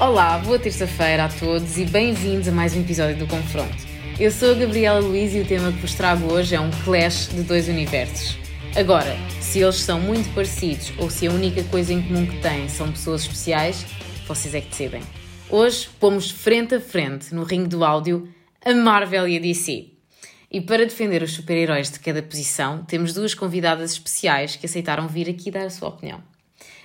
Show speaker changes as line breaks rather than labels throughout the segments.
Olá, boa terça-feira a todos e bem-vindos a mais um episódio do Confronto. Eu sou a Gabriela Luiz e o tema que vos trago hoje é um clash de dois universos. Agora, se eles são muito parecidos ou se a única coisa em comum que têm são pessoas especiais, vocês é que decidem. Hoje pomos frente a frente, no ringue do áudio, a Marvel e a DC. E para defender os super-heróis de cada posição, temos duas convidadas especiais que aceitaram vir aqui dar a sua opinião.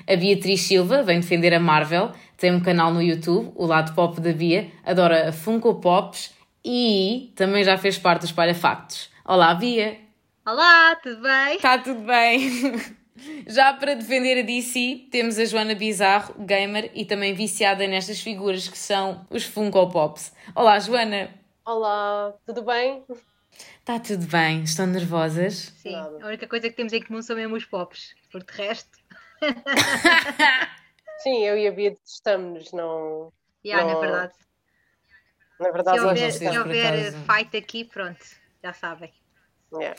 A Beatriz Silva vem defender a Marvel, tem um canal no YouTube, o lado pop da Bia, adora Funko Pops e também já fez parte dos Espalha Factos. Olá, Bia!
Olá, tudo bem?
Está tudo bem! Já para defender a DC, temos a Joana Bizarro, gamer e também viciada nestas figuras que são os Funko Pops. Olá, Joana!
Olá, tudo bem?
Está tudo bem? Estão nervosas?
Sim, Nada. a única coisa que temos em comum são mesmo os pops, porque de resto.
Sim, eu e a Bia estamos, não.
Yeah, não... Na verdade.
Na verdade,
se houver, se houver fight aqui, pronto, já sabem.
Yeah.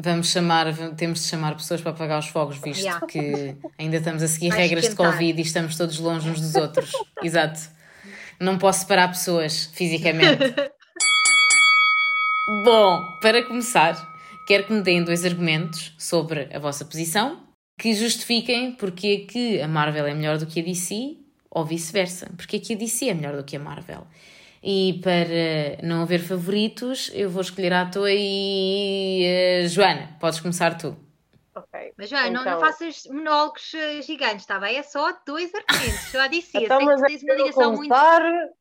Vamos chamar, temos de chamar pessoas para apagar os fogos, visto yeah. que ainda estamos a seguir regras esquentar. de Covid e estamos todos longe uns dos outros. Exato. Não posso separar pessoas fisicamente. Bom, para começar, quero que me deem dois argumentos sobre a vossa posição que justifiquem porque é que a Marvel é melhor do que a DC ou vice-versa. Porque é que a DC é melhor do que a Marvel. E para não haver favoritos, eu vou escolher a toa e. Uh, Joana, podes começar tu.
Ok.
Mas Joana, então... não, não então- faças monólogos eh, gigantes, está bem? É só dois argumentos, só a DC.
então, mas é uma ligação começar... muito.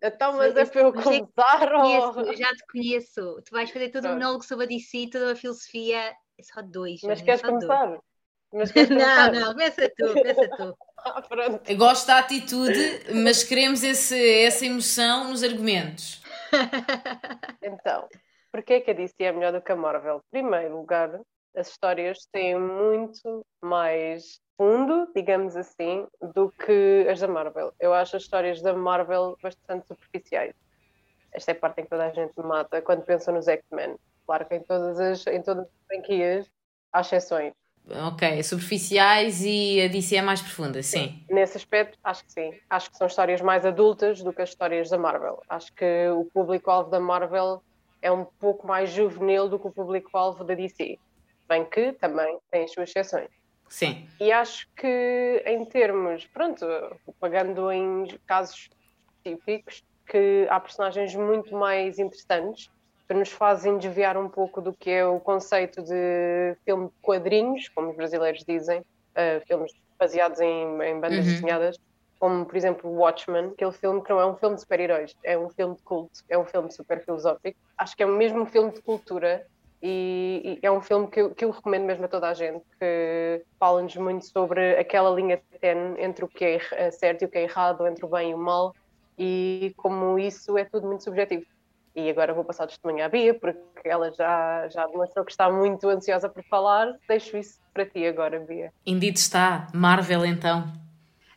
Então, mas é para eu é começar?
Ou... Eu já te conheço. Tu vais fazer todo um monólogo sobre a DC, toda a filosofia. É só dois.
Mas queres começar? Dois.
Mas não, não, começa tu, começa tu.
ah, pronto.
Gosto da atitude, mas queremos esse, essa emoção nos argumentos.
Então, porquê é que a DC é melhor do que a Marvel? Em primeiro lugar, as histórias têm muito mais fundo, digamos assim, do que as da Marvel. Eu acho as histórias da Marvel bastante superficiais. Esta é a parte em que toda a gente mata quando pensa nos X-Men. Claro que em todas as, em todas as franquias há exceções
Ok, superficiais e a DC é mais profunda, sim.
Nesse aspecto, acho que sim. Acho que são histórias mais adultas do que as histórias da Marvel. Acho que o público-alvo da Marvel é um pouco mais juvenil do que o público-alvo da DC. Bem que também tem as suas exceções.
Sim.
E acho que em termos, pronto, pagando em casos específicos, que há personagens muito mais interessantes que nos fazem desviar um pouco do que é o conceito de filme de quadrinhos, como os brasileiros dizem, uh, filmes baseados em, em bandas uhum. desenhadas, como por exemplo Watchmen, aquele filme que não é um filme de super-heróis, é um filme de culto, é um filme super filosófico. Acho que é mesmo um filme de cultura e, e é um filme que eu, que eu, recomendo mesmo a toda a gente, que fala-nos muito sobre aquela linha tenue entre o que é certo e o que é errado, entre o bem e o mal, e como isso é tudo muito subjetivo. E agora vou passar o testemunho à Bia, porque ela já, já demonstrou que está muito ansiosa por falar. Deixo isso para ti agora, Bia.
Indeed está. Marvel, então.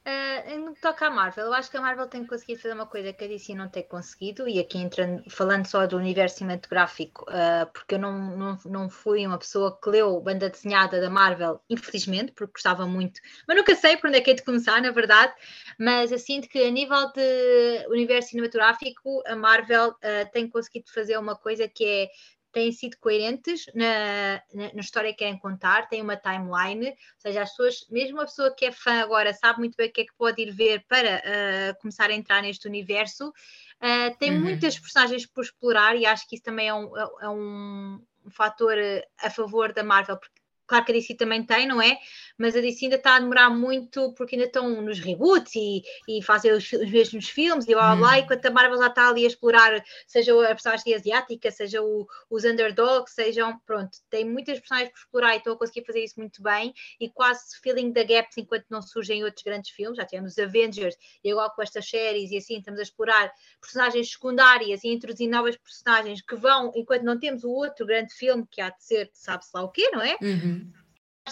Uh, no que toca à Marvel, eu acho que a Marvel tem conseguido fazer uma coisa que a DC não tem conseguido, e aqui entrando, falando só do universo cinematográfico, uh, porque eu não, não, não fui uma pessoa que leu banda desenhada da Marvel, infelizmente, porque gostava muito, mas nunca sei por onde é que é de começar, na verdade. Mas eu sinto que a nível de universo cinematográfico, a Marvel uh, tem conseguido fazer uma coisa que é têm sido coerentes na, na, na, história que querem contar, têm uma timeline, ou seja, as pessoas, mesmo a pessoa que é fã agora sabe muito bem o que é que pode ir ver para uh, começar a entrar neste universo. Uh, tem uhum. muitas personagens por explorar e acho que isso também é um, é, é um, um fator a favor da Marvel, porque claro que a DC também tem, não é? Mas a DC ainda está a demorar muito porque ainda estão nos reboots e, e fazem os, os mesmos filmes e blá blá blá, hum. enquanto a Marvel já está ali a explorar, seja a personagem asiática, seja o, os underdogs, sejam, pronto, tem muitas personagens por explorar e estão a conseguir fazer isso muito bem e quase feeling the gaps enquanto não surgem outros grandes filmes, já tivemos Avengers e agora com estas séries e assim estamos a explorar personagens secundárias e introduzir novas personagens que vão, enquanto não temos o outro grande filme que há de ser, sabe-se lá o quê, não é?
Uhum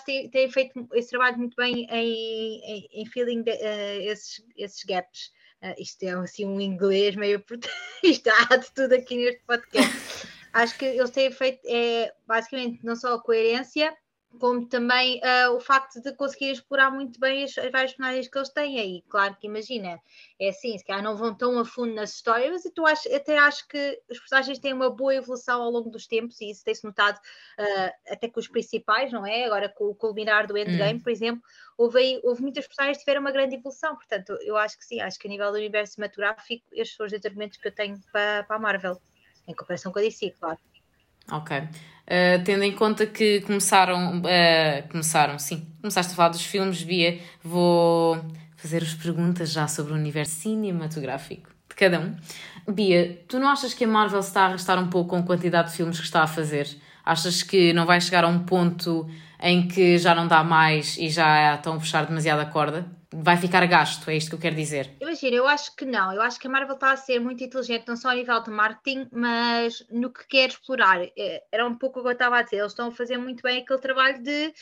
têm, têm feito esse trabalho muito bem em, em, em filling de, uh, esses, esses gaps. Uh, isto é assim um inglês meio. isto de tudo aqui neste podcast. Acho que eles têm feito é, basicamente não só a coerência, como também uh, o facto de conseguir explorar muito bem as, as várias personagens que eles têm aí. Claro que imagina, é assim, se calhar não vão tão a fundo nas histórias, mas tu acho, até acho que os personagens têm uma boa evolução ao longo dos tempos e isso tem-se notado uh, até com os principais, não é? Agora com o culminar do Endgame, hum. por exemplo, houve, aí, houve muitas personagens que tiveram uma grande evolução, portanto, eu acho que sim, acho que a nível do universo cinematográfico, estes são os argumentos que eu tenho para, para a Marvel, em comparação com a DC, claro.
Ok. Uh, tendo em conta que começaram, uh, começaram, sim, começaste a falar dos filmes, Bia, vou fazer as perguntas já sobre o universo cinematográfico de cada um. Bia, tu não achas que a Marvel está a arrastar um pouco com a quantidade de filmes que está a fazer? Achas que não vai chegar a um ponto em que já não dá mais e já estão a puxar demasiada corda? Vai ficar gasto, é isto que eu quero dizer.
Imagina, eu acho que não. Eu acho que a Marvel está a ser muito inteligente, não só a nível de marketing, mas no que quer explorar. É, era um pouco o que eu estava a dizer. Eles estão a fazer muito bem aquele trabalho de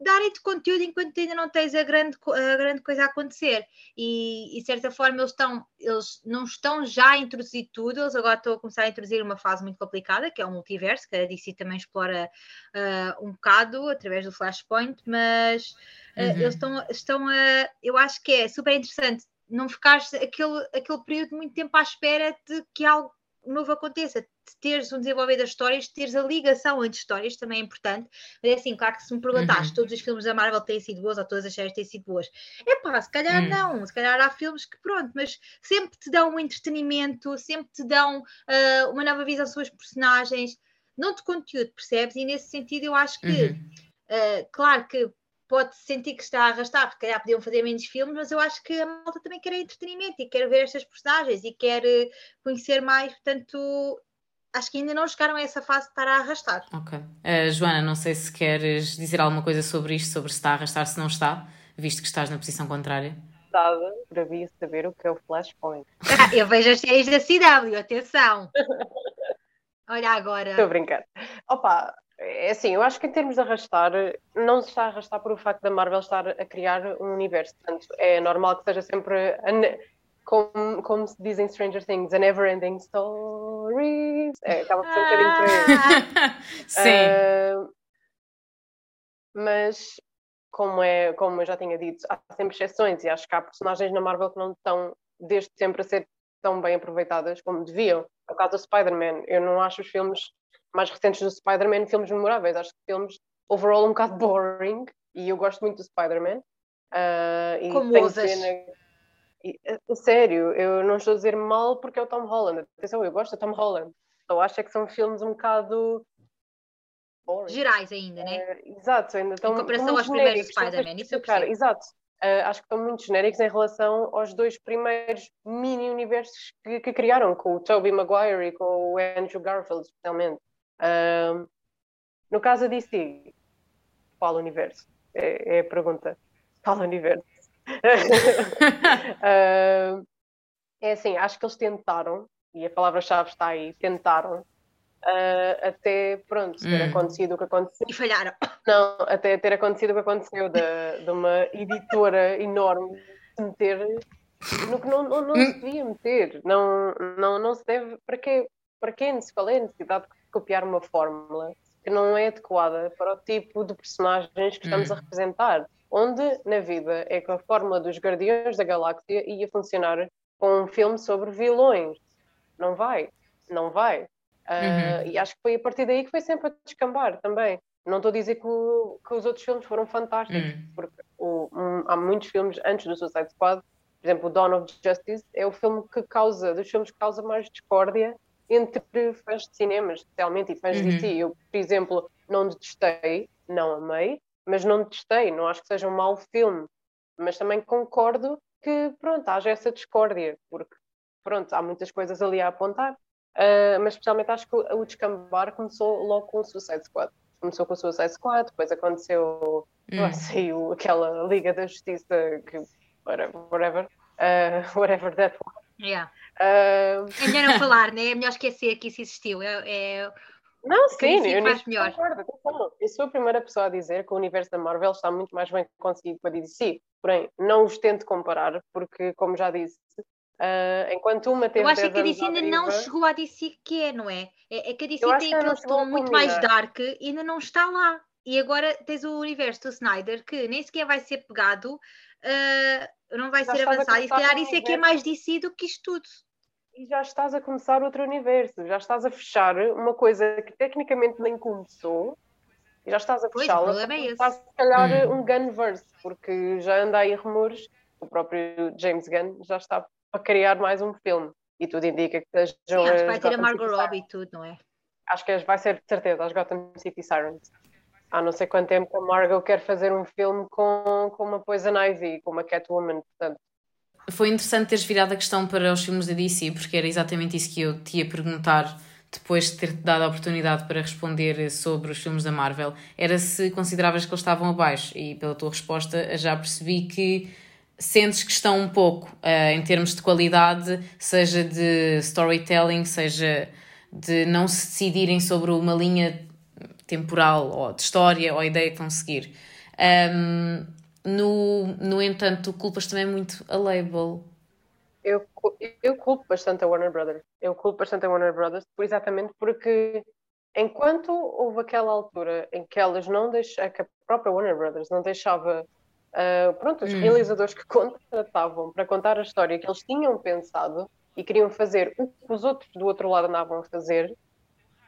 darem-te conteúdo enquanto ainda não tens a grande, a grande coisa a acontecer. E, de certa forma, eles, estão, eles não estão já a introduzir tudo, eles agora estão a começar a introduzir uma fase muito complicada, que é o multiverso, que a DC também explora uh, um bocado através do Flashpoint, mas uh, uhum. eles estão, estão a. Eu acho que é super interessante não ficares aquele, aquele período de muito tempo à espera de que algo novo aconteça, de teres um desenvolver das histórias, de teres a ligação entre histórias também é importante. Mas é assim, claro que se me perguntaste, uhum. todos os filmes da Marvel têm sido bons ou todas as séries têm sido boas, é pá, se calhar uhum. não, se calhar há filmes que pronto, mas sempre te dão um entretenimento, sempre te dão uh, uma nova visão sobre os personagens, não de conteúdo, percebes? E nesse sentido eu acho que, uhum. uh, claro que pode sentir que está a arrastar, porque calhar podiam fazer menos filmes, mas eu acho que a malta também quer entretenimento e quer ver estas personagens e quer eh, conhecer mais, portanto, acho que ainda não chegaram a essa fase de estar a arrastar.
Ok. Uh, Joana, não sei se queres dizer alguma coisa sobre isto, sobre se está a arrastar, se não está, visto que estás na posição contrária.
Dada para mim saber o que é o Flashpoint.
Ah, eu vejo as séries da CW, atenção! Olha agora.
Estou a brincar. Opa, é assim, eu acho que em termos de arrastar, não se está a arrastar por o facto da Marvel estar a criar um universo. Portanto, é normal que seja sempre, como, como se diz em Stranger Things, a never ending story. É, acaba por ser um bocadinho por
aí. Sim. Uh,
mas, como, é, como eu já tinha dito, há sempre exceções e acho que há personagens na Marvel que não estão desde sempre a ser tão bem aproveitadas como deviam. No caso do Spider-Man, eu não acho os filmes mais recentes do Spider-Man filmes memoráveis. Acho que filmes overall um bocado boring e eu gosto muito do Spider-Man.
Uh, Como usas? Pena...
E, a, sério, eu não estou a dizer mal porque é o Tom Holland. Atenção, eu gosto do Tom Holland. Só acho é que são filmes um bocado.
Boring. Gerais ainda, né?
Uh, exato, ainda estão.
Em comparação aos primeiros Spider-Man, isso eu percebo.
Exato. Uh, acho que estão muito genéricos em relação aos dois primeiros mini-universos que, que, criaram, com o Tobey Maguire e com o Andrew Garfield, especialmente no caso da DC, qual universo? É, é a pergunta. Qual universo? uh, é assim, acho que eles tentaram, e a palavra-chave está aí, tentaram, uh, até, pronto, ter hum. acontecido o que aconteceu.
E falharam.
Não, até ter acontecido o que aconteceu de, de uma editora enorme meter no que não, não, não se devia meter. Não, não, não se deve. Para quê? Para quê? Qual é a necessidade de copiar uma fórmula que não é adequada para o tipo de personagens que estamos a hum. representar. Onde na vida é que a fórmula dos Guardiões da Galáxia ia funcionar com um filme sobre vilões? Não vai, não vai. Uh, E acho que foi a partir daí que foi sempre a descambar também. Não estou a dizer que, o, que, os outros filmes foram fantásticos, uhum. porque o, um, há muitos filmes antes do Suicide Squad, por exemplo, o Dawn of Justice é o filme que causa, dos filmes que causa mais discórdia entre fãs de cinema, especialmente, e fãs uhum. de DC. Eu, por exemplo, não detestei, não amei, mas não detestei, não acho que seja um mau filme, mas também concordo que, pronto, haja essa discórdia, porque, pronto, há muitas coisas ali a apontar, uh, mas especialmente acho que o descambar começou logo com o Suicide Squad. Começou com o Suicide Squad, depois aconteceu, uhum. saiu aquela Liga da Justiça, que, whatever, whatever, uh, whatever that was.
Yeah. Uh... É melhor não falar, né? é melhor esquecer que isso existiu. É, é
Não, sim, eu faz melhor. Concordo. Eu sou a primeira pessoa a dizer que o universo da Marvel está muito mais bem conseguido para DC. Porém, não os tento comparar, porque, como já disse, uh, enquanto uma teve
Eu acho que a DC ainda não chegou à DC que é, não é? É, é que a DC tem aquele tom muito mais dark e ainda não está lá. E agora tens o universo do Snyder que nem sequer vai ser pegado, uh, não vai já ser avançado. E se calhar isso é que é mais DC do que isto tudo
e já estás a começar outro universo, já estás a fechar uma coisa que tecnicamente nem começou, e já estás a fechá-la. É estás, se calhar, hum. um Gunverse, porque já anda aí rumores, o próprio James Gunn já está a criar mais um filme. E tudo indica que
as Sim, acho que vai ter a Margot Robbie e tudo, não é?
Acho que vai ser de certeza as Gotham City Sirens. Há não sei quanto tempo a Margot quer fazer um filme com, com uma Poison Ivy, com uma Catwoman, portanto
foi interessante teres virado a questão para os filmes da DC, porque era exatamente isso que eu te ia perguntar depois de ter-te dado a oportunidade para responder sobre os filmes da Marvel. Era se consideravas que eles estavam abaixo, e pela tua resposta já percebi que sentes que estão um pouco uh, em termos de qualidade, seja de storytelling, seja de não se decidirem sobre uma linha temporal ou de história ou a ideia que vão seguir. Um, no, no entanto, culpas também muito a label.
Eu, eu culpo bastante a Warner Brothers. Eu culpo bastante a Warner Brothers, exatamente porque enquanto houve aquela altura em que elas não deixavam, que a própria Warner Brothers não deixava uh, pronto, os hum. realizadores que contratavam para contar a história que eles tinham pensado e queriam fazer o que os outros do outro lado andavam a fazer,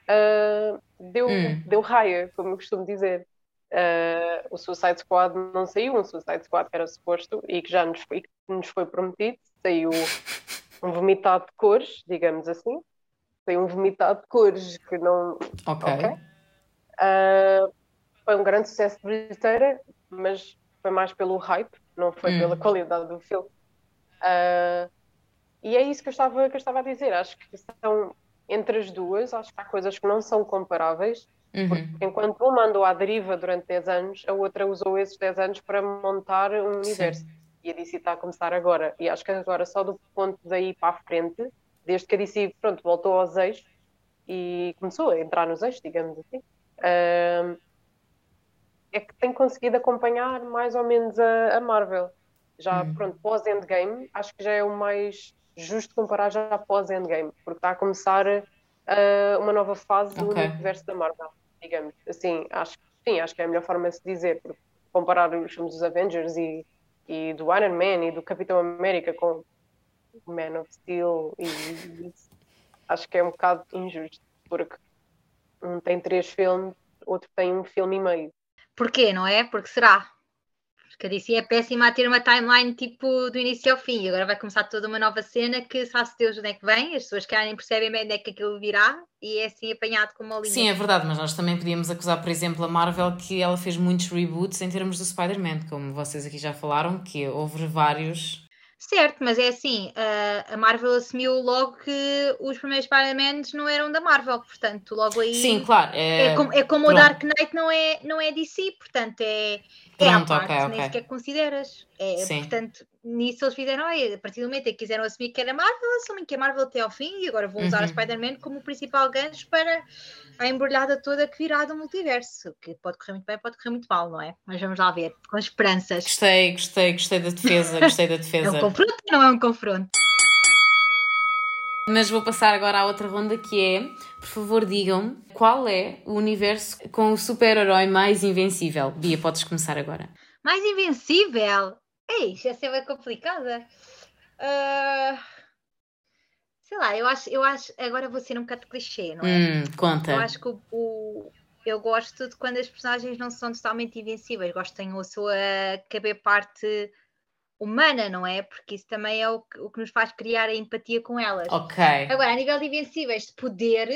uh, deu, hum. deu raia, como eu costumo dizer. Uh, o Suicide Squad não saiu, um Suicide Squad que era suposto e que já nos foi, nos foi prometido, saiu um vomitado de cores, digamos assim. Saiu um vomitado de cores que não.
Ok. okay.
Uh, foi um grande sucesso de bilheteira, mas foi mais pelo hype, não foi hum. pela qualidade do filme. Uh, e é isso que eu, estava, que eu estava a dizer. Acho que são entre as duas, acho que há coisas que não são comparáveis Uhum. Porque enquanto uma andou à deriva durante 10 anos, a outra usou esses 10 anos para montar um universo. Sim. E a DC está a começar agora. E acho que agora, só do ponto daí para a frente, desde que a DC pronto, voltou aos eixos e começou a entrar nos eixos, digamos assim, uh, é que tem conseguido acompanhar mais ou menos a, a Marvel. Já, uhum. pronto, pós-endgame, acho que já é o mais justo comparar já pós-endgame, porque está a começar uh, uma nova fase okay. do universo da Marvel digamos. Assim, acho, sim, acho que é a melhor forma de se dizer, porque comparar os filmes dos Avengers e, e do Iron Man e do Capitão América com Man of Steel e, e acho que é um bocado injusto, porque um tem três filmes, outro tem um filme e meio.
Porquê, não é? Porque será? Porque a DC é péssima a ter uma timeline tipo do início ao fim. Agora vai começar toda uma nova cena que sabe-se Deus onde é que vem, as pessoas que nem percebem bem onde é que aquilo virá e é assim apanhado como uma linha.
Sim, é verdade, mas nós também podíamos acusar, por exemplo, a Marvel que ela fez muitos reboots em termos do Spider-Man, como vocês aqui já falaram, que houve vários
Certo, mas é assim, a Marvel assumiu logo que os primeiros Spider-Man não eram da Marvel, portanto, logo aí.
Sim, claro.
É, é como, é como o Dark Knight não é, não é DC, portanto, é, Pronto, é à parte, okay, nem sequer consideras. É, portanto, nisso eles fizeram, a partir do momento em que quiseram assumir que era Marvel, assumem que é Marvel até ao fim e agora vão usar uhum. a Spider-Man como o principal gancho para a embrulhada toda que virá do multiverso, que pode correr muito bem, pode correr muito mal, não é? Mas vamos lá ver, com esperanças.
Gostei, gostei, gostei da defesa, gostei da defesa.
é um confronto ou não é um confronto?
Mas vou passar agora à outra ronda que é, por favor, digam qual é o universo com o super-herói mais invencível. Bia, podes começar agora.
Mais invencível? Ei, já é bem complicada. Uh, sei lá, eu acho, eu acho. Agora vou ser um bocado clichê, não é?
Hum, conta.
Eu acho que o, o, eu gosto de quando as personagens não são totalmente invencíveis. Gosto de ter a sua caber parte humana, não é? Porque isso também é o que, o que nos faz criar a empatia com elas.
Ok.
Agora, a nível de invencíveis, de poder,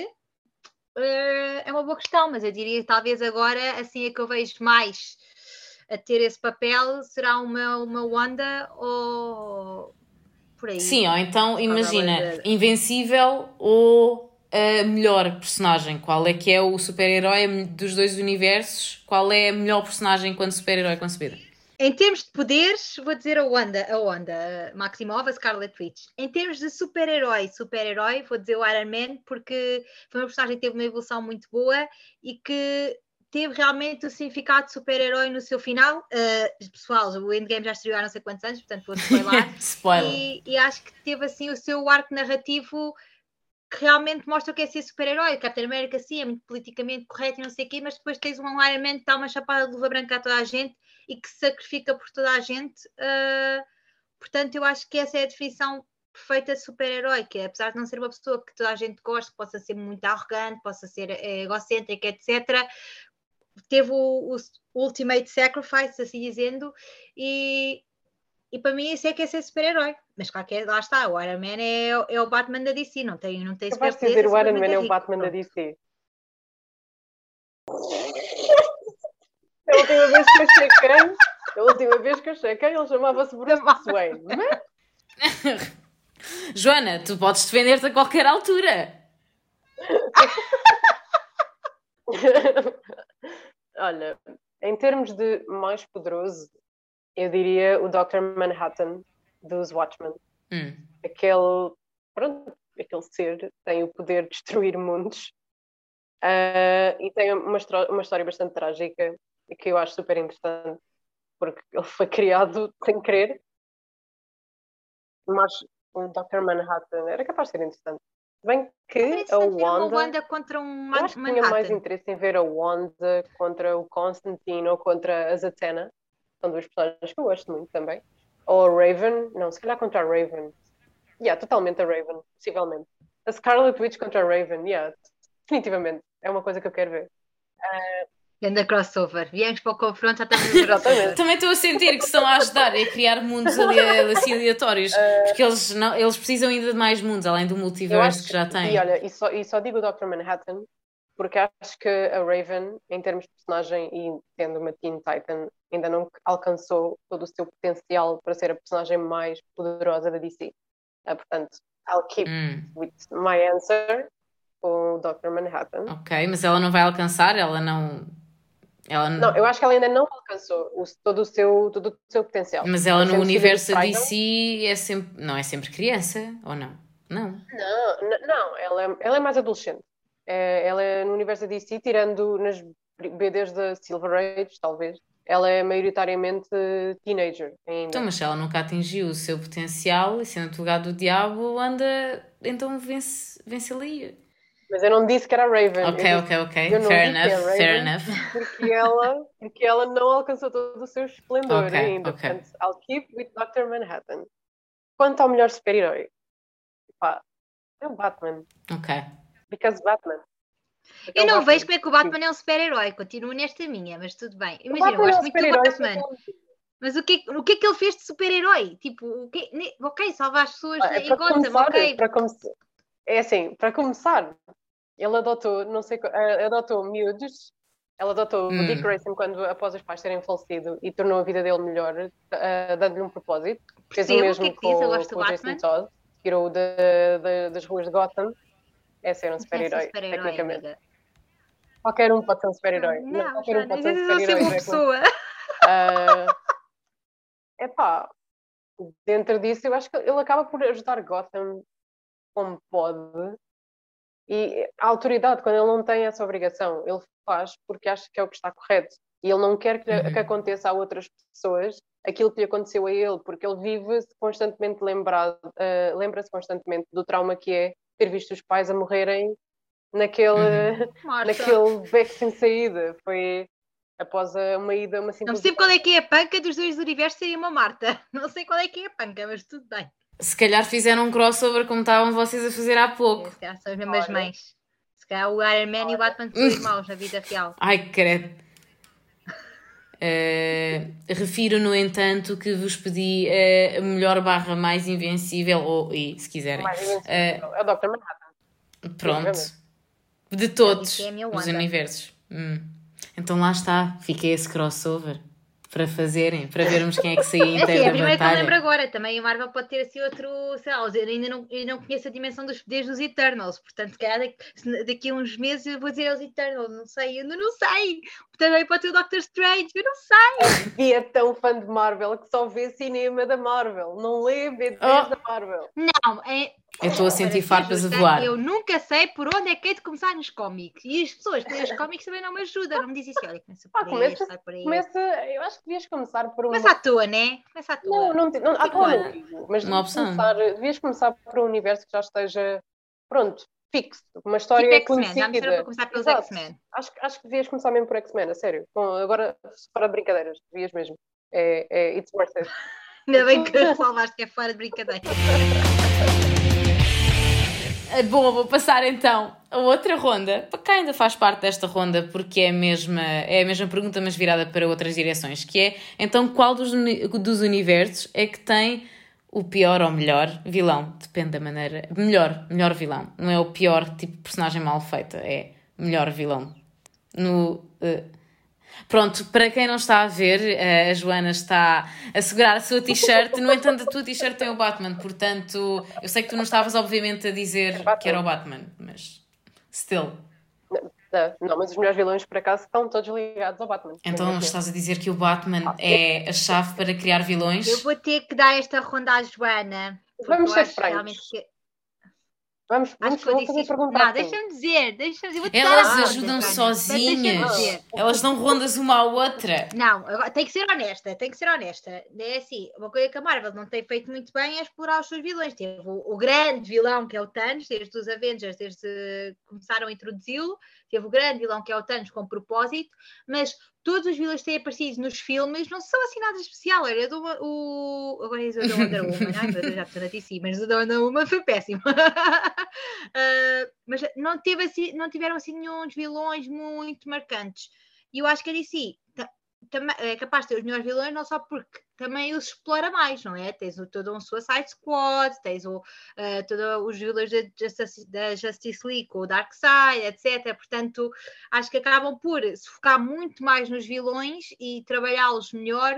uh, é uma boa questão, mas eu diria talvez agora, assim é que eu vejo mais a ter esse papel, será uma, uma Wanda ou por aí.
Sim, ou então, imagina, invencível ou a melhor personagem? Qual é que é o super-herói dos dois universos? Qual é a melhor personagem quando super-herói concebida?
Em termos de poderes, vou dizer a Wanda, a Wanda Maximova, Scarlet Witch. Em termos de super-herói, super-herói, vou dizer o Iron Man, porque foi uma personagem que teve uma evolução muito boa e que teve realmente o significado de super-herói no seu final. Uh, pessoal, o Endgame já estreou há não sei quantos anos, portanto vou spoiler.
Spoiler.
E, e, acho que teve assim o seu arco narrativo que realmente mostra o que é ser super-herói. Capitão América, sim, é muito politicamente correto e não sei o quê, mas depois tens um Iron Man que dá uma chapada de luva branca a toda a gente e que se sacrifica por toda a gente. Uh, portanto, eu acho que essa é a definição perfeita de super-herói, que é, apesar de não ser uma pessoa que toda a gente gosta, possa ser muito arrogante, possa ser é, egocêntrica, etc., teve o, o, Ultimate Sacrifice, assim dizendo, e, e para mim isso é que é ser super-herói. Mas claro que é, lá está, o Iron Man é, é o Batman da DC, não tem, não tem
super dizer o Iron Man é o Batman da DC. A última vez que eu chequei, a última vez que eu chequei, ele chamava-se Bruce Wayne.
Joana, tu podes defender-te a qualquer altura.
Olha, em termos de mais poderoso, eu diria o Dr. Manhattan dos Watchmen.
Hum.
Aquele, pronto, aquele ser tem o poder de destruir mundos uh, e tem uma, uma história bastante trágica que eu acho super interessante porque ele foi criado sem querer mas o Dr. Manhattan era capaz de ser interessante bem que a Wanda,
Wanda contra um eu
acho que tinha mais interesse em ver a Wanda contra o Constantine ou contra a Zatanna. São duas personagens que eu gosto muito também. Ou a Raven, não, se calhar contra a Raven. Yeah, totalmente a Raven, possivelmente. A Scarlet Witch contra a Raven, yeah, definitivamente. É uma coisa que eu quero ver. Uh,
Ganda crossover. Viemos para o confronto, já estamos
no Também estou a sentir que estão a ajudar a criar mundos ali, assim aleatórios. Uh, porque eles, não, eles precisam ainda de mais mundos, além do multiverso que já têm.
E olha, e só, e só digo o Dr. Manhattan, porque acho que a Raven, em termos de personagem e tendo uma Teen Titan, ainda não alcançou todo o seu potencial para ser a personagem mais poderosa da DC. Uh, ah, portanto, I'll keep hum. with my answer com o Dr. Manhattan.
Ok, mas ela não vai alcançar, ela não ela
não... não, eu acho que ela ainda não alcançou o, todo, o seu, todo o seu potencial.
Mas ela no universo da DC é sempre, não é sempre criança, ou não? Não.
Não, não ela, é, ela é mais adolescente. É, ela é no universo da DC, tirando nas BDs da Silver Age, talvez. Ela é maioritariamente teenager ainda.
Então, mas se ela nunca atingiu o seu potencial, e sendo advogado do diabo, anda, então vence, vence ali.
Mas eu não disse que era a Raven.
Ok, ok, ok. Fair enough, fair enough.
Porque ela, porque ela não alcançou todo o seu esplendor okay, ainda. Okay. Portanto, I'll keep with Dr. Manhattan. Quanto ao melhor super-herói, pá, é o Batman.
Ok.
Because Batman.
eu não Batman. vejo como é que o Batman é um super-herói. Continuo nesta minha, mas tudo bem. Imagina, eu gosto é um muito do Batman. Mas o que, o que é que ele fez de super-herói? Tipo, o que, ok, salvar as pessoas ah, em Gotham, ok.
Para começar, é assim, para começar, ele adotou, não sei, uh, adotou miúdos, ela adotou hum. o Dick Grayson quando, após os pais terem falecido e tornou a vida dele melhor, uh, dando-lhe um propósito. Fez o mesmo que é que com, com o Jason Todd, tirou de, de, das ruas de Gotham. É ser um super-herói, super tecnicamente. Amiga. Qualquer um pode ser um super-herói.
Não, não, qualquer um pode ser um super-herói. uma pessoa.
É uh, pá, dentro disso, eu acho que ele acaba por ajudar Gotham como pode. E a autoridade, quando ele não tem essa obrigação, ele faz porque acha que é o que está correto. E ele não quer que, uhum. que aconteça a outras pessoas aquilo que lhe aconteceu a ele, porque ele vive-se constantemente lembrado, uh, lembra-se constantemente do trauma que é ter visto os pais a morrerem naquele, uhum. naquele beco sem saída. Foi após uma ida, uma simples...
Não sei qual é que é a panca dos dois universos seria uma Marta. Não sei qual é que é a panca, mas tudo bem.
Se calhar fizeram um crossover como estavam vocês a fazer há pouco.
Se calhar são as mesmas mães. Se calhar o Iron Man e o Batman são irmãos na vida real.
Ai, credo. Uh, refiro, no entanto, que vos pedi uh, a melhor barra mais invencível, ou, e, se quiserem.
Mais invencível. Uh, é o Dr. Manhattan.
Pronto. De todos é os universos. Hum. Então lá está, fiquei esse crossover. Para fazerem, para vermos quem é que saía
É assim,
inteiro
é a primeira que eu
batalha.
lembro agora. Também a Marvel pode ter assim outro, sei lá, eu ainda não, eu não conheço a dimensão dos poderes dos Eternals, portanto, se calhar daqui, a uns meses eu vou dizer aos Eternals, não sei, eu ainda não sei. Também pode ter o Doctor Strange, eu não sei.
E é tão fã de Marvel que só vê cinema da Marvel, não lê BDs
Oh.
da Marvel.
Não, é.
Eu estou a sentir farpas a voar.
Eu nunca sei por onde é que é de começar nos cómics. E as pessoas que os cómics também não me ajudam. Não me dizem assim, olha, começa
Pá,
por
começa-
aí, sai por aí.
Começa, eu acho que devias começar por uma.
Começa à toa, né? Começa à toa.
Não, não, não, à toa não digo, mas
Uma
devias
opção.
começar, devias começar por um universo que já esteja pronto, fixo, uma
tipo
história
X-Men, já me
conhecida.
disseram para começar pelos
Exato.
X-Men.
Acho, que- acho que devias começar mesmo por X-Men, a sério. Com- agora, fora de brincadeiras, devias mesmo. É, é, it's worth it.
Ainda bem que salvaste que é fora de brincadeira.
Ah, Bom, vou passar então a outra ronda. Para cá ainda faz parte desta ronda porque é a mesma, é a mesma pergunta, mas virada para outras direções, que é então qual dos, dos universos é que tem o pior ou melhor vilão? Depende da maneira. Melhor, melhor vilão. Não é o pior tipo personagem mal feita, é melhor vilão. No. eh, Pronto, para quem não está a ver, eh, a Joana está a segurar a sua t-shirt. No entanto, a tua t-shirt tem o Batman, portanto, eu sei que tu não estavas, obviamente, a dizer
Batman.
que era o Batman, mas still.
Não, não, mas os melhores vilões, por acaso, estão todos ligados ao Batman.
Então
é?
estás a dizer que o Batman é a chave para criar vilões?
Eu vou ter que dar esta ronda à Joana.
Vamos ser francos.
realmente que-
Vamos,
Acho
vamos
que eu
vou
disse
fazer
isto.
pergunta
Não, deixa-me dizer, deixa-me dizer.
Elas
a ronda,
ajudam sozinhas. Elas dão rondas uma à outra.
Não, agora tem que ser honesta, tem que ser honesta. É assim, uma coisa que a Marvel não tem feito muito bem é explorar os seus vilões. Teve o, o grande vilão que é o Thanos, desde os Avengers, desde que começaram a introduzi-lo. Teve o grande vilão que é o Thanos com propósito, mas todos os vilões que têm aparecido nos filmes não são assim nada especial. Olha, eu o. Agora é o da Wonder Woman, meu Deus, já estou mas o Wonder Woman foi péssimo. Ah, mas não, teve assim, não tiveram assim nenhum vilões muito marcantes. E eu acho que a DC é capaz de ter os melhores vilões, não só porque também os explora mais, não é? Tens o, todo um Suicide Squad, tens o, ah, todos os vilões da Justice, da Justice League, o Darkseid, etc. Portanto, acho que acabam por se focar muito mais nos vilões e trabalhá-los melhor.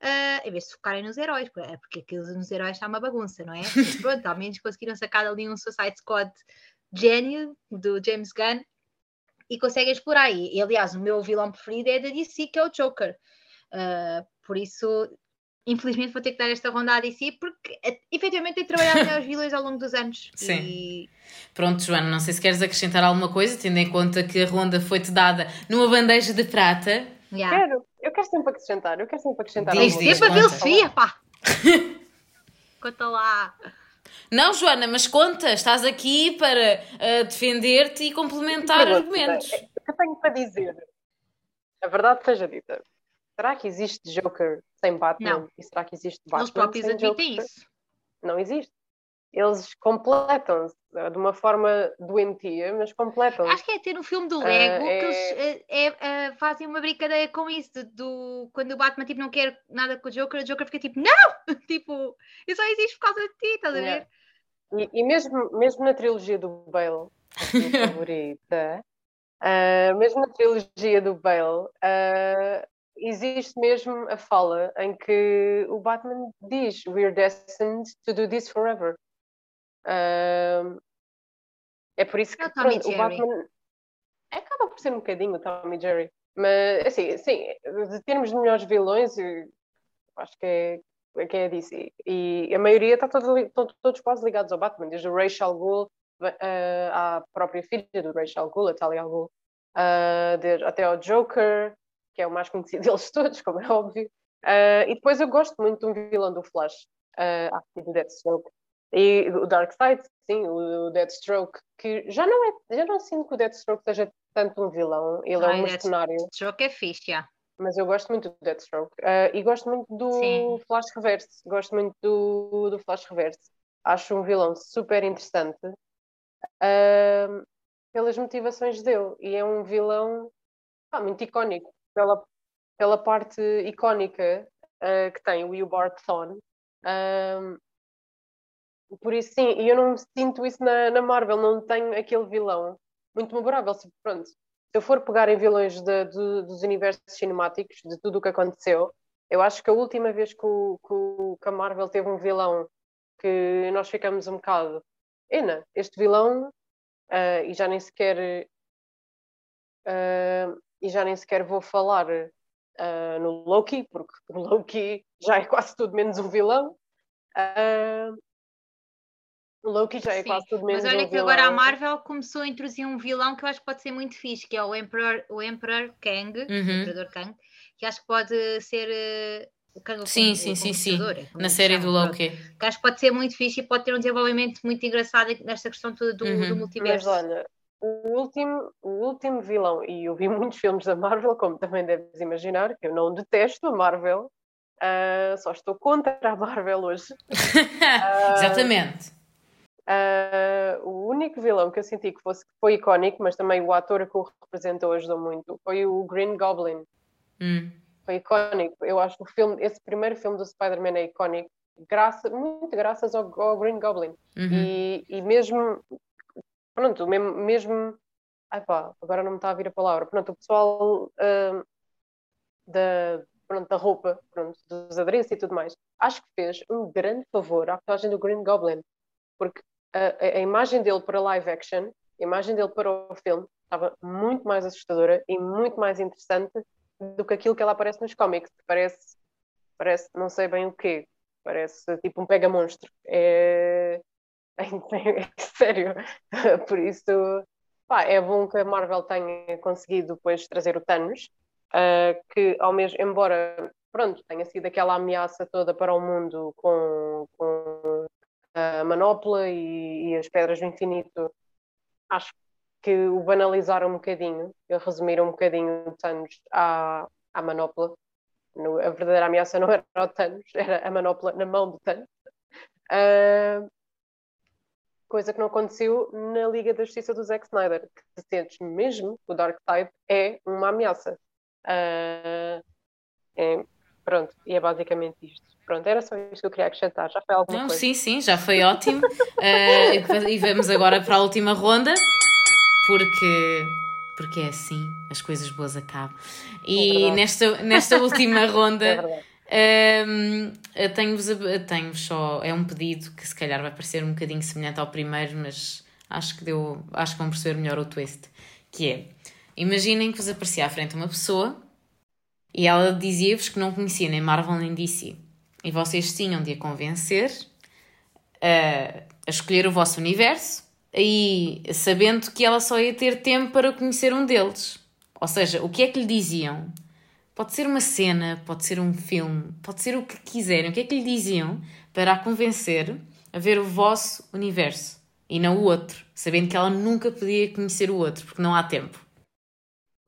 ah, em vez de se focarem nos heróis, porque- porque aquilo nos heróis está uma bagunça, não é? Mas pronto, ao menos conseguiram sacar ali um Suicide Squad gênio do James Gunn e conseguem explorar. E, e, aliás, o meu vilão preferido é da DC, que é o Joker. Uh, por isso, infelizmente, vou ter que dar esta ronda à DC, porque eh, efetivamente tem trabalhado melhor os vilões ao longo dos anos.
Sim.
E
Pronto, Joana, não sei se queres acrescentar alguma coisa, tendo em conta que a ronda foi-te dada numa bandeja de prata.
yeah.
Quero, eu quero sempre acrescentar, eu quero sempre acrescentar.
Diz, diz,
sempre a filosofia, pá! Conta lá.
Não, Joana, mas conta, estás aqui para ah, defender-te e complementar
Pergunta,
argumentos.
O que eu tenho para dizer? A verdade seja dita. Será que existe Joker sem Batman?
Não.
E será que existe Batman
Eles próprios
sem
admitem isso.
Não existe. Eles completam-se de uma forma doentia, mas completam-se.
Acho que é ter um filme do
Ah,
Lego
é-
que eles eh, é, eh, fazem uma brincadeira com isso. de- do, quando o Batman tipo, não quer nada com o Joker, o Joker fica tipo, não! tipo, eu só existo por causa de ti, estás a ver?
E, e mesmo, mesmo na trilogia do Bale, a minha favorita, ah, mesmo na trilogia do Bale, ah, existe mesmo a fala em que o Batman diz We're destined to do this forever. Ah, é por isso que
É o Tom e
pronto, o. Batman acaba por ser um bocadinho o Tom e Jerry. Mas assim, sim, de termos de melhores vilões, eu acho que é, que é a DC. E a maioria está todo, li- estão todos quase ligados ao Batman, desde o Rachel Gould eh, à própria filha do Rachel Gould, a Talia al Ghul, eh, de- até ao Joker, que é o mais conhecido deles todos, como é óbvio. Eh, e depois eu gosto muito de um vilão do Flash, uh, do Deathstroke. E o Darkseid, sim, o Deathstroke, que já não é, já não sinto que o Deathstroke seja tanto um vilão, ele é
Ai,
um
Deathstroke.
mercenário.
Jogo é fixe, já.
Mas eu gosto muito do Deathstroke. Ah, e gosto muito do
Sim.
Flash Reverse. Gosto muito do, do Flash Reverse. Acho um vilão super interessante ah, pelas motivações dele. E é um vilão pá, muito icónico. Pela, pela parte icónica ah, que tem o Eobard Thawne. Ah, por isso, sim. E eu não sinto isso na, na Marvel. Não tenho aquele vilão muito memorável. Se- Pronto. se eu for pegar em vilões de, de, dos universos cinemáticos, de tudo o que aconteceu, eu acho que a última vez que, o, que, que a Marvel teve um vilão que nós ficamos um bocado, Ena, este vilão, uh, e já nem sequer uh, e já nem sequer vou falar uh, no Loki, porque o Loki já é quase tudo menos um vilão. O Loki já é Sim, quase tudo menos um vilão.
Mas olha que agora a Marvel começou a introduzir um vilão que eu acho que pode ser muito fixe, que é o Emperor, o Emperor Kang, uhum. o Emperador Kang, que acho que pode ser o Kang
sim, sim, sim, sim. Na série do Loki.
Que acho que pode ser muito fixe e pode ter um desenvolvimento muito engraçado nesta questão toda do, uhum. do multiverso.
Mas olha, o último, o último vilão, e eu vi muitos filmes da Marvel, como também deves imaginar, que eu não detesto a Marvel, uh, só estou contra a Marvel hoje. uh,
Exatamente.
Uh, o único vilão que eu senti que fosse, foi icónico, mas também o ator que o representou ajudou muito, foi o Green Goblin.
Hum.
Foi icónico. Eu acho que o filme, esse primeiro filme do Spider-Man é icónico, graça, muito graças ao, ao Green Goblin. Uhum. E, e mesmo pronto, mesmo, mesmo ai pá, agora não me está a vir a palavra, pronto, o pessoal uh, da, pronto, da roupa, pronto, dos adereços e tudo mais, acho que fez um grande favor à personagem do Green Goblin, porque a, a, imagem dele para live action, a imagem dele para o filme, estava muito mais assustadora e muito mais interessante do que aquilo que ela aparece nos cómics, parece, parece não sei bem o quê, parece tipo um pega-monstro. É, sério. Por isso, pá, é bom que a Marvel tenha conseguido depois trazer o Thanos, uh, que ao mesmo, embora pronto, tenha sido aquela ameaça toda para o mundo com, com a manopla e, e, as pedras do infinito, acho que o banalizaram um bocadinho, resumiram um bocadinho o Thanos à, à manopla. No, a verdadeira ameaça não era o Thanos, era a manopla na mão do Thanos. Uh, coisa que não aconteceu na Liga da Justiça do Zack Snyder, que se sentes mesmo o Darkseid é uma ameaça. Uh, é, pronto, e é basicamente isto. Pronto, era só isto que eu queria acrescentar. Já foi alguma não, coisa?
Sim, sim, já foi ótimo. uh, e vamos agora para a última ronda, porque porque é assim, as coisas boas acabam. E é nesta, nesta última ronda é um, tenho-vos tenho só. É um pedido que se calhar vai parecer um bocadinho semelhante ao primeiro, mas acho que deu. Acho que vão perceber melhor o twist. Que é: imaginem que vos aparecia à frente uma pessoa e ela dizia-vos que não conhecia nem Marvel nem DC. E vocês tinham de a convencer a, a escolher o vosso universo e sabendo que ela só ia ter tempo para conhecer um deles. Ou seja, o que é que lhe diziam? Pode ser uma cena, pode ser um filme, pode ser o que quiserem. O que é que lhe diziam para a convencer a ver o vosso universo e não o outro, sabendo que ela nunca podia conhecer o outro, porque não há tempo?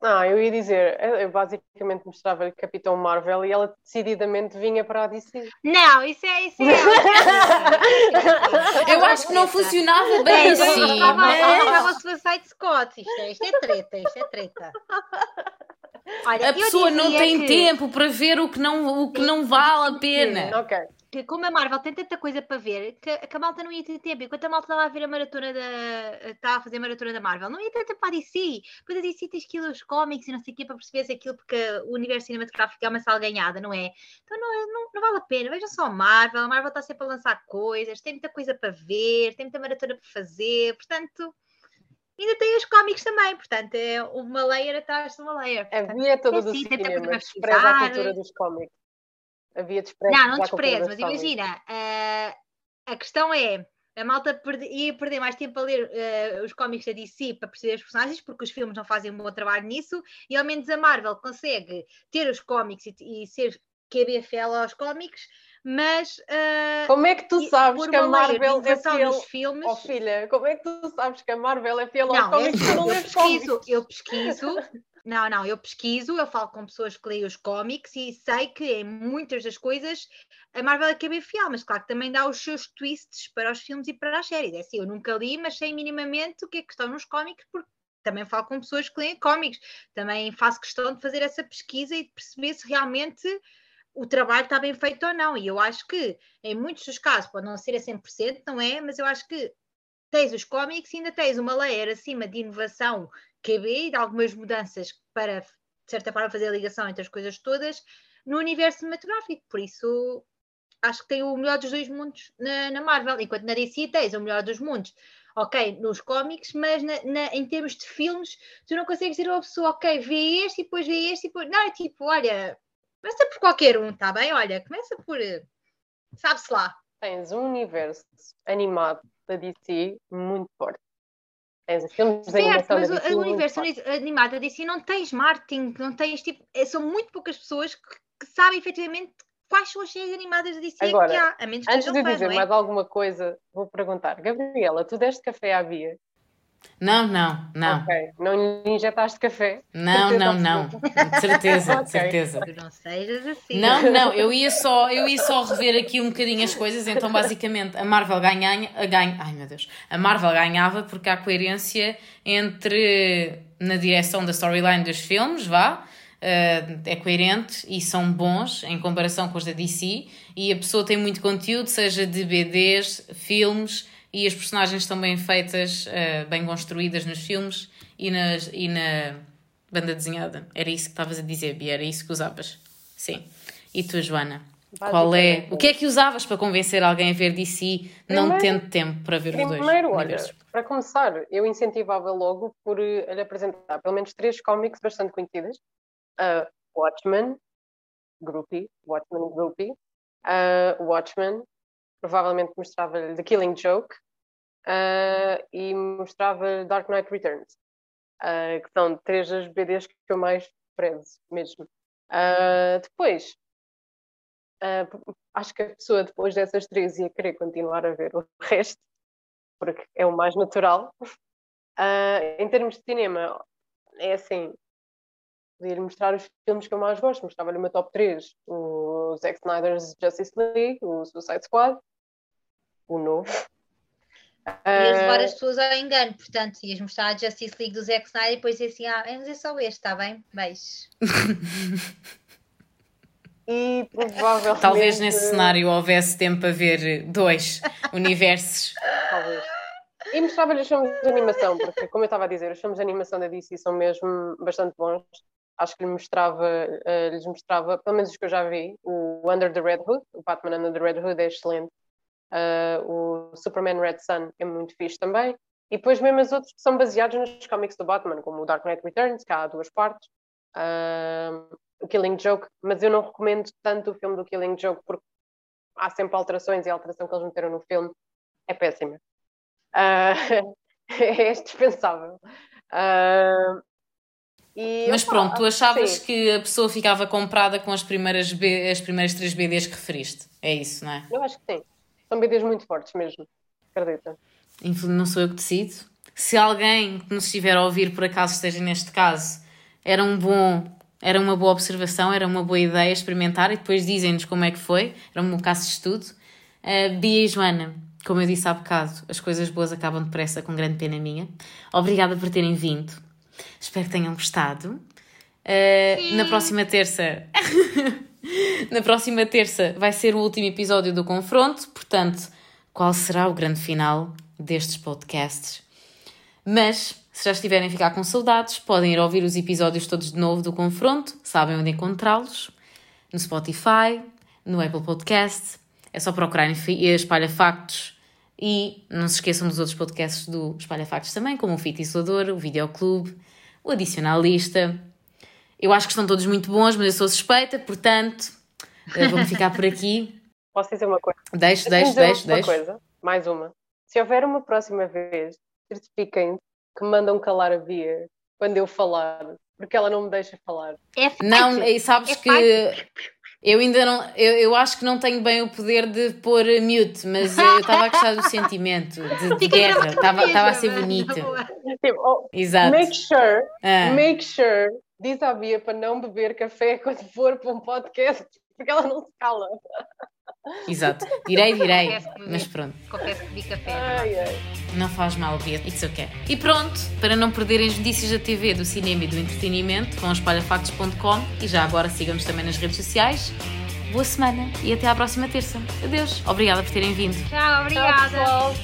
Ah, eu ia dizer, eu basicamente mostrava-lhe Capitão Marvel e ela decididamente vinha para a DC.
Não, isso é isso. É.
eu acho que não funcionava bem é, assim.
Estava Suicide Scott, isto é, isto é treta, isto é treta.
Olha, a pessoa não tem que... tempo para ver o que não, o que não vale a pena.
Ok.
Que como a Marvel tem tanta coisa para ver, que, que a malta não ia ter tempo. Enquanto a malta estava a ver a maratona da. estava a fazer a maratona da Marvel, não ia ter tempo para a DC. Depois a DC tens que ir aos cómics e não sei o quê para perceber se aquilo, porque o universo cinematográfico é uma sala ganhada, não é? Então não, não, não vale a pena. Vejam só a Marvel. A Marvel está sempre a lançar coisas, tem muita coisa para ver, tem muita maratona para fazer. Portanto ainda tem os cómics também, portanto, é uma layer atrás de uma layer.
Portanto, Havia todo é do assim, cinema, despreza a cultura dos cómics. Havia desprezo.
Não, não desprezo, mas imagina, uh, a questão é. A malta perde, ia perder mais tempo a ler uh, os cómics da DC para perceber os personagens, porque os filmes não fazem um bom trabalho nisso, e ao menos a Marvel consegue ter os cómics e, e ser QB aos cómics, mas uh,
como é que tu sabes que a Marvel é fiel dos filmes... Oh, filha, como é que tu sabes que a Marvel é fiel aos cómics?
Eu, eu, eu pesquiso, eu pesquiso, não, não, eu pesquiso, eu falo com pessoas que leem os cómics e sei que em muitas das coisas a Marvel é que é bem fiel, mas claro que também dá os seus twists para os filmes e para as séries. É assim, eu nunca li, mas sei minimamente o que é que estão nos cómics, porque também falo com pessoas que leem cómics, também faço questão de fazer essa pesquisa e de perceber se realmente o trabalho está bem feito ou não. E eu acho que, em muitos dos casos, pode não ser a 100%, não é? Mas eu acho que tens os cómics e ainda tens uma layer acima de inovação QB e de algumas mudanças para, de certa forma, fazer a ligação entre as coisas todas no universo cinematográfico. Por isso, acho que tem o melhor dos dois mundos na, na Marvel, enquanto na DC tens o melhor dos mundos. Ok, nos cómics, mas na, na, em termos de filmes, tu não consegues dizer a uma pessoa, ok, vê este e depois vê este e depois. Não, é tipo, olha, começa por qualquer um, tá bem? Olha, começa por. Sabe-se lá.
Tens um universo animado da DC muito forte. Tens filmes de
Certo, mas o, universo
forte.
animado da DC não tens marketing, não tens tipo. é- São muito poucas pessoas que, que sabem efetivamente quais são as séries animadas da DC
Agora,
que há, a menos que
Antes de dizer
é?
mais alguma coisa, vou perguntar. Gabriela, tu deste café à Bia?
Não, não, não.
Ok. Não lhe injetaste café?
Não, não, não. De certeza, de certeza.
Não sejas assim.
Não, não, eu ia só, eu ia só rever aqui um bocadinho as coisas, então basicamente a Marvel ganha, a ganha, ai meu Deus, a Marvel ganhava porque há coerência entre na direção da storyline dos filmes, vá, eh, é coerente e são bons em comparação com os da DC e a pessoa tem muito conteúdo, seja de BDs, filmes e as personagens estão bem feitas, eh, bem construídas nos filmes e, nas, e na banda desenhada. Era isso que estavas a dizer, Bia, era isso que usavas. Sim. E tu, Joana? Qual é? O que é que usavas para convencer alguém a ver DC, não
Primeiro-
tendo tempo para ver os dois?
Primeiro, olha, para começar, eu incentivava logo por eh, lhe apresentar pelo menos três cómics bastante conhecidas. Uh, Watchmen, Groupie, Watchmen Groupie, uh, Watchmen, provavelmente mostrava-lhe The Killing Joke uh, e mostrava Dark Knight Returns, uh, que são três das BDs que eu mais prezo mesmo. Uh, depois, acho que a pessoa depois dessas três ia querer continuar a ver o resto, porque é o mais natural. Em termos de cinema, é assim, podia mostrar os filmes que eu mais gosto, mostrava-lhe meu top 3, o Zack Snyder's Justice League, o Suicide Squad, o novo.
Ias levar
Uh,
as pessoas ao engano, portanto, ias mostrar a Justice League do Zack Snyder e depois dizer assim: ah, vamos ver só este, está bem? Beijos.
e provavelmente.
Talvez nesse cenário houvesse tempo a ver dois universos.
Talvez. E mostrava-lhe os filmes de animação, porque, como eu estava a dizer, os filmes de animação da DC são mesmo bastante bons. Acho que lhe mostrava, eh, lhes mostrava, pelo menos os que eu já vi, o Under the Red Hood, o Batman Under the Red Hood é excelente. Eh, o Superman Red Sun é muito fixe também. E depois mesmo os outros que são baseados nos cómics do Batman, como o Dark Knight Returns, que há duas partes, eh, o Killing Joke, mas eu não recomendo tanto o filme do Killing Joke porque há sempre alterações e a alteração que eles meteram no filme é péssima. Ah, é dispensável. E,
Mas pronto, tu achavas
sim.
que a pessoa ficava comprada com as primeiras, B, as primeiras três BDs que referiste. É isso, não é?
Eu acho que sim. São BDs muito fortes mesmo. Acredita.
Não sou eu que decido. Se alguém que nos estiver a ouvir, por acaso esteja neste caso, era um bom, era uma boa observação, era uma boa ideia experimentar e depois dizem-nos como é que foi, era um bom caso de estudo. Uh, Bia e Joana, como eu disse há bocado, as coisas boas acabam depressa, com grande pena minha. Obrigada por terem vindo. Espero que tenham gostado. Uh, na próxima terça. na próxima terça vai ser o último episódio do confronto, portanto, qual será o grande final destes podcasts? Mas, se já estiverem a ficar com saudades, podem ir ouvir os episódios todos de novo do confronto, sabem onde encontrá-los, no Spotify, no Apple Podcast, é só procurarem Fi- Espalha Factos e não se esqueçam dos outros podcasts do Espalha Factos também, como o Fita Isolador, o Videoclube, o Adicionalista. Eu acho que estão todos muito bons, mas eu sou suspeita, portanto, eh, vou-me ficar por aqui.
Posso dizer uma coisa?
Deixo, deixo,
dizer
deixo,
uma
deixo.
coisa. Mais uma. Se houver uma próxima vez, certifiquem que mandam calar a Bia quando eu falar, porque ela não me deixa falar.
É fight.
Não, e sabes
É
que eu ainda não, eu, eu acho que não tenho bem o poder de pôr mute, mas eh, eu estava a gostar do sentimento de, de guerra, estava a ser bonito.
Tipo, oh,
Exato.
make sure,
Ah,
make sure, diz à Bia para não beber café quando for para um podcast, porque ela não se cala.
exato. Direi, direi.
Confesso que
Mas pronto,
Confesso que vi café.
Ai, ai.
não faz mal, Bia. It's okay. E pronto, para não perderem as notícias da TV, do cinema e do entretenimento, vão a espalhafactos.com e já agora sigam-nos também nas redes sociais. Boa semana e até à próxima terça. Adeus. Obrigada por terem vindo.
Tchau,
Tchau,
obrigada.
pessoal.